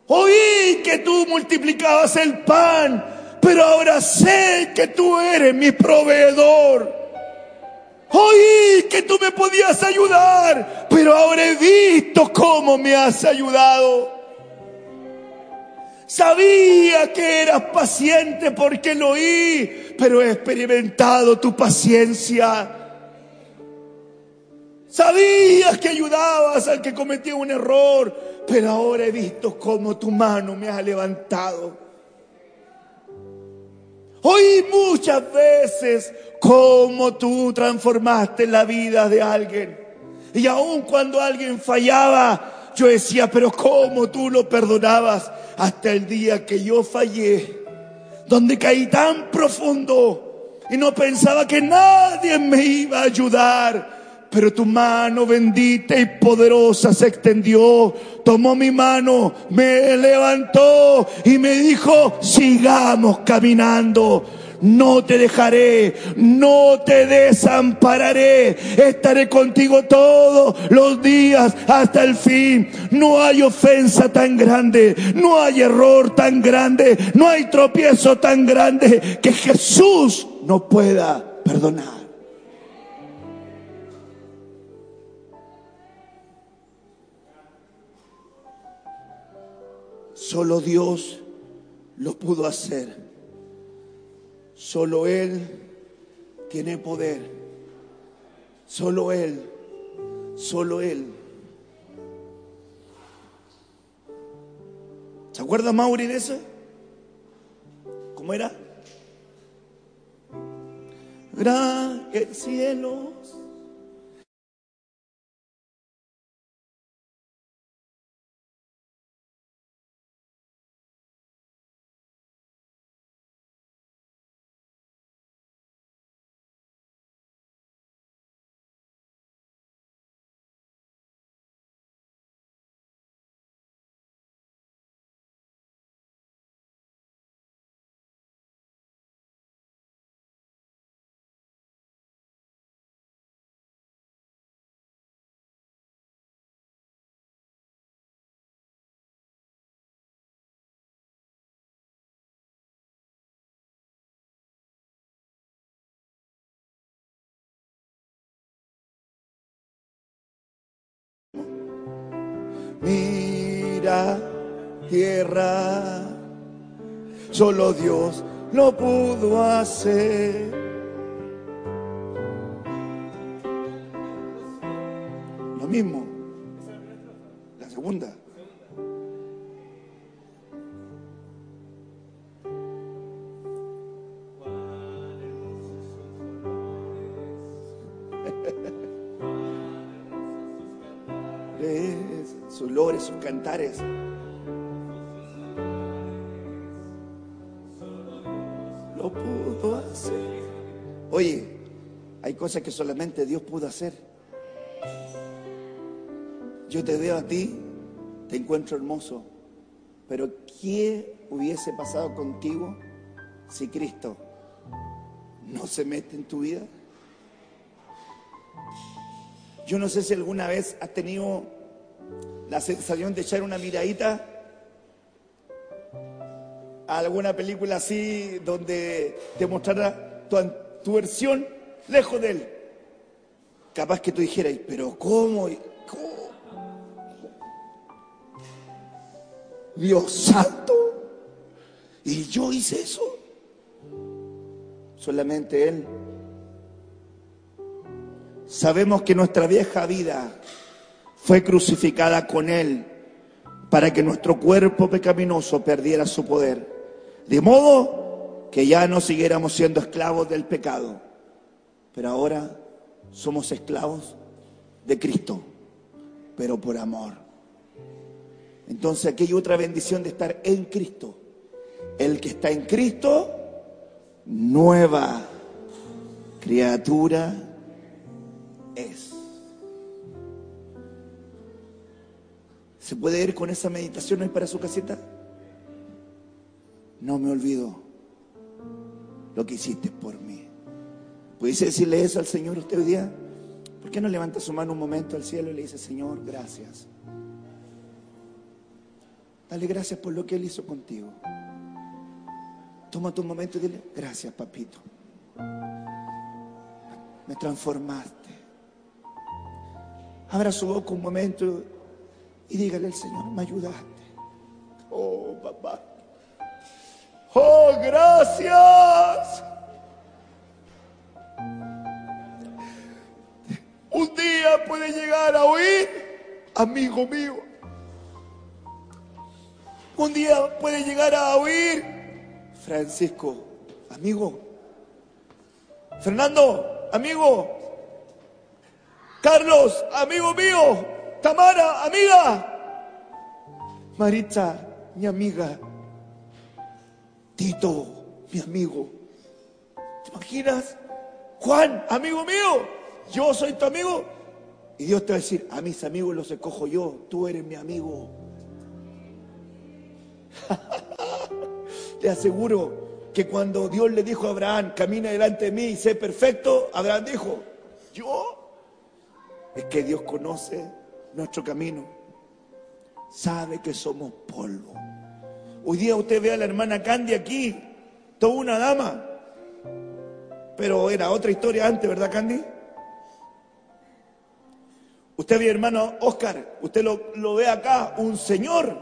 Oí que tú multiplicabas el pan, pero ahora sé que tú eres mi proveedor. Oí que tú me podías ayudar, pero ahora he visto cómo me has ayudado. Sabía que eras paciente porque lo oí, pero he experimentado tu paciencia. Sabías que ayudabas al que cometía un error, pero ahora he visto cómo tu mano me ha levantado. Oí muchas veces cómo tú transformaste la vida de alguien. Y aun cuando alguien fallaba, yo decía, pero cómo tú lo perdonabas hasta el día que yo fallé, donde caí tan profundo y no pensaba que nadie me iba a ayudar pero tu mano bendita y poderosa se extendió, tomó mi mano, me levantó y me dijo, sigamos caminando. No te dejaré, no te desampararé, estaré contigo todos los días hasta el fin. No hay ofensa tan grande, no hay error tan grande, no hay tropiezo tan grande que Jesús no pueda perdonar. Solo Dios lo pudo hacer. Solo Él tiene poder. Solo Él. Solo Él. ¿Se acuerda Mauri de eso? ¿Cómo era? Gran el cielo Mira, tierra, solo Dios lo pudo hacer. Lo mismo, la segunda. Sus cantares. Lo pudo hacer. Oye, hay cosas que solamente Dios pudo hacer. Yo te veo a ti, te encuentro hermoso, pero ¿qué hubiese pasado contigo si Cristo no se mete en tu vida? Yo no sé si alguna vez has tenido la sensación de echar una miradita a alguna película así donde te mostrara tu, versión lejos de él. Capaz que tú dijeras, pero ¿cómo? ¿Cómo? Dios santo. Y yo hice eso. Solamente Él. Sabemos que nuestra vieja vida fue crucificada con Él para que nuestro cuerpo pecaminoso perdiera su poder. De modo que ya no siguiéramos siendo esclavos del pecado, pero ahora somos esclavos de Cristo, pero por amor. Entonces aquí hay otra bendición de estar en Cristo. El que está en Cristo, nueva criatura es. ¿Se puede ir con esa meditación hoy para su casita? No me olvido lo que hiciste por mí. ¿Pudiese decirle eso al Señor usted hoy día? ¿Por qué no levanta su mano un momento al cielo y le dice, Señor, gracias? Dale gracias por lo que Él hizo contigo. Toma tu momento y dile, gracias, papito. Me transformaste. Abra su boca un momento y dígale al Señor, me ayudaste. Oh, papá. Oh, gracias. Un día puede llegar a oír, amigo mío. Un día puede llegar a oír, Francisco, amigo. Fernando, amigo. Carlos, amigo mío. Tamara, amiga. Maritza, mi amiga. Tito, mi amigo. ¿Te imaginas? Juan, amigo mío, yo soy tu amigo. Y Dios te va a decir, a mis amigos los escojo yo, tú eres mi amigo. te aseguro que cuando Dios le dijo a Abraham, camina delante de mí y sé perfecto, Abraham dijo, ¿yo? Es que Dios conoce nuestro camino, sabe que somos polvo. Hoy día usted ve a la hermana Candy aquí, toda una dama, pero era otra historia antes, ¿verdad Candy? Usted ve hermano Oscar, usted lo, lo ve acá, un señor,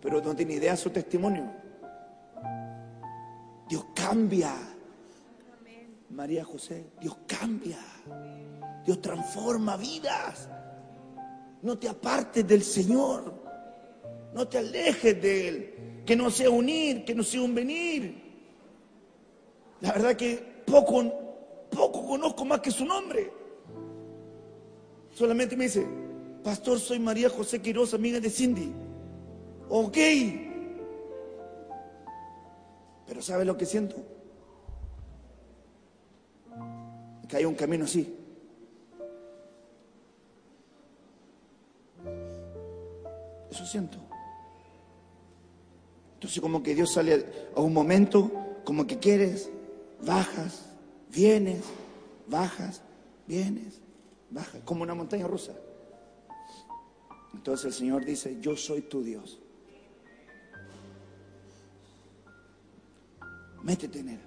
pero no tiene idea de su testimonio. Dios cambia. María José, Dios cambia. Dios transforma vidas. No te apartes del Señor. No te alejes de Él. Que no sea unir, que no sea un venir. La verdad que poco, poco conozco más que su nombre. Solamente me dice, Pastor, soy María José Quiroz, amiga de Cindy. Ok. Pero ¿sabe lo que siento? Que hay un camino así. Eso siento. Entonces como que Dios sale a un momento, como que quieres, bajas, vienes, bajas, vienes, bajas, como una montaña rusa. Entonces el Señor dice, yo soy tu Dios. Métete en Él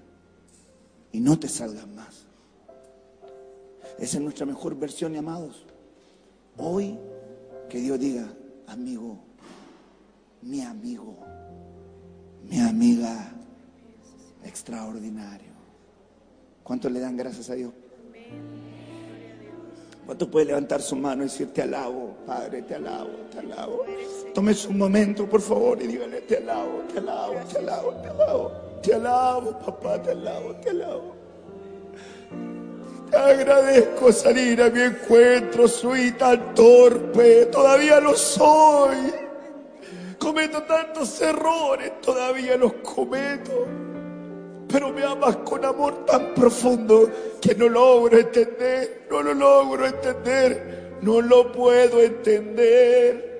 y no te salgas más. Esa es nuestra mejor versión, amados. Hoy que Dios diga, amigo, mi amigo, mi amiga, extraordinario. ¿Cuántos le dan gracias a Dios? ¿Cuántos puede levantar su mano y decir, te alabo, Padre, te alabo, te alabo? Tome un momento, por favor, y dígale, te alabo, te alabo, te alabo, te alabo. Te alabo, papá, te alabo, te alabo. Agradezco salir a mi encuentro, soy tan torpe, todavía lo soy. Cometo tantos errores, todavía los cometo. Pero me amas con amor tan profundo que no logro entender, no lo logro entender, no lo puedo entender.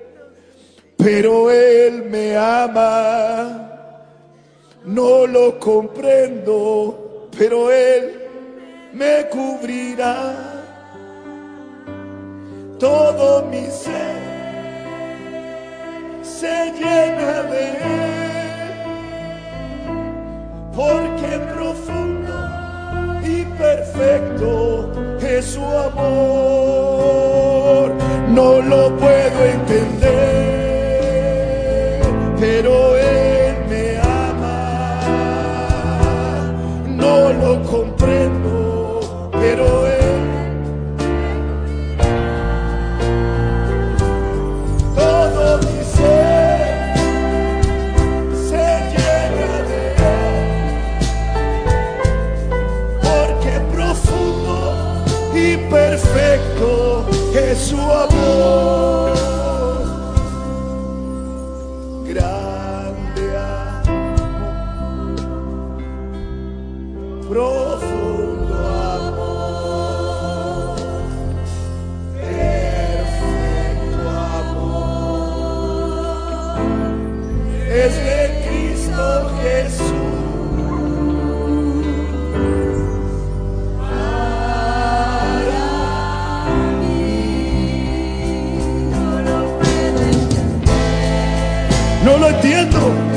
Pero Él me ama no lo comprendo, pero Él me cubrirá. Todo mi ser se llena de Él, porque profundo y perfecto es su amor. No lo puedo entender, pero entiendo,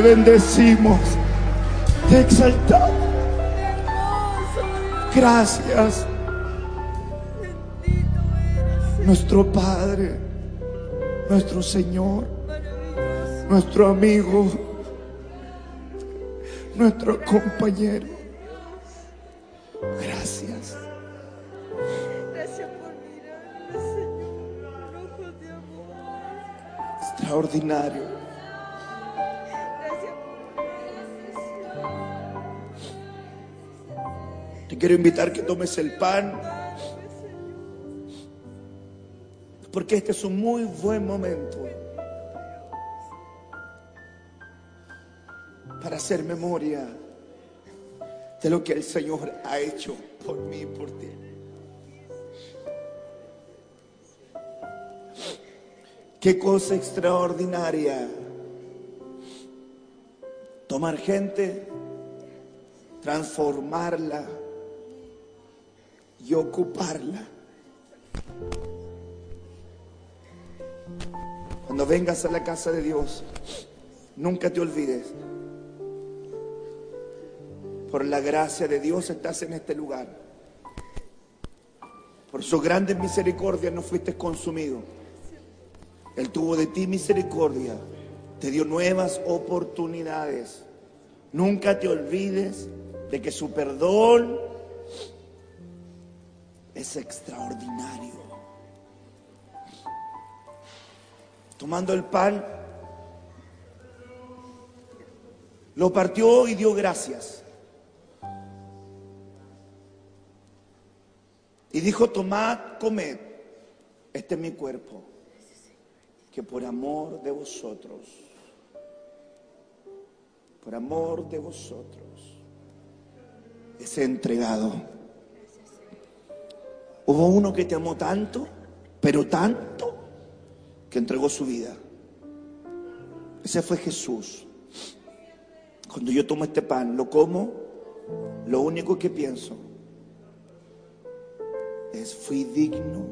te bendecimos, te exaltamos. Gracias, nuestro Padre, nuestro Señor, nuestro amigo, nuestro compañero. Gracias. Gracias por mirarme, Señor, ojos de amor. Extraordinario. Quiero invitar que tomes el pan. Porque este es un muy buen momento para hacer memoria de lo que el Señor ha hecho por mí y por ti. Qué cosa extraordinaria tomar gente, transformarla y ocuparla. Cuando vengas a la casa de Dios, nunca te olvides. Por la gracia de Dios estás en este lugar. Por su grande misericordia no fuiste consumido. Él tuvo de ti misericordia. Te dio nuevas oportunidades. Nunca te olvides de que su perdón es extraordinario. Tomando el pan, lo partió y dio gracias. Y dijo, tomad, comed, este es mi cuerpo, que por amor de vosotros, por amor de vosotros, es entregado. Hubo uno que te amó tanto, pero tanto, que entregó su vida. Ese fue Jesús. Cuando yo tomo este pan, lo como, lo único que pienso es fui digno,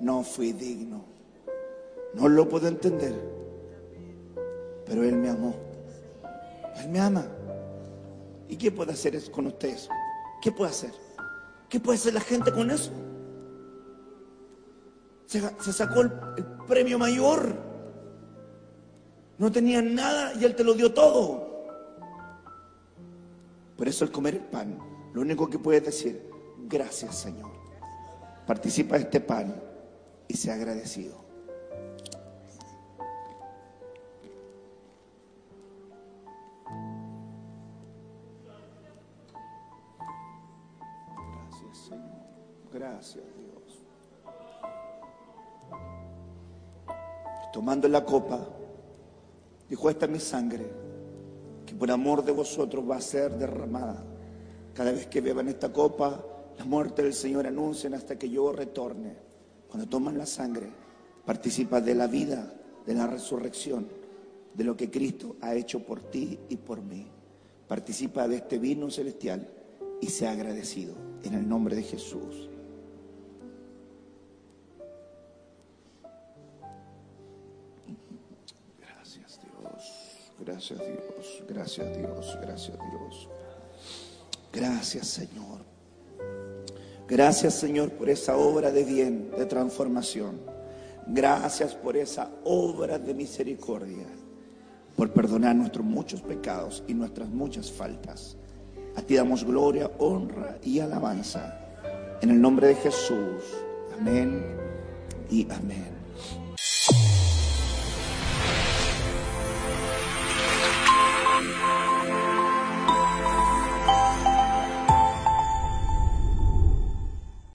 no fui digno. No lo puedo entender, pero Él me amó. Él me ama. ¿Y qué puede hacer con ustedes? ¿Qué puede hacer? ¿Qué puede hacer la gente con eso? Se, sacó el, premio mayor. No tenía nada y Él te lo dio todo. Por eso el comer el pan, lo único que puedes decir, gracias Señor. Participa de este pan y sea agradecido. Gracias Dios. Tomando la copa, dijo, esta es mi sangre, que por amor de vosotros va a ser derramada. Cada vez que beban esta copa, la muerte del Señor anuncien hasta que yo retorne. Cuando toman la sangre, participa de la vida, de la resurrección, de lo que Cristo ha hecho por ti y por mí. Participa de este vino celestial y sea agradecido en el nombre de Jesús. Gracias Dios, gracias Dios, gracias Dios. Gracias, Señor. Gracias, Señor, por esa obra de bien, de transformación. Gracias por esa obra de misericordia, por perdonar nuestros muchos pecados y nuestras muchas faltas. A ti damos gloria, honra y alabanza. En el nombre de Jesús. Amén y amén.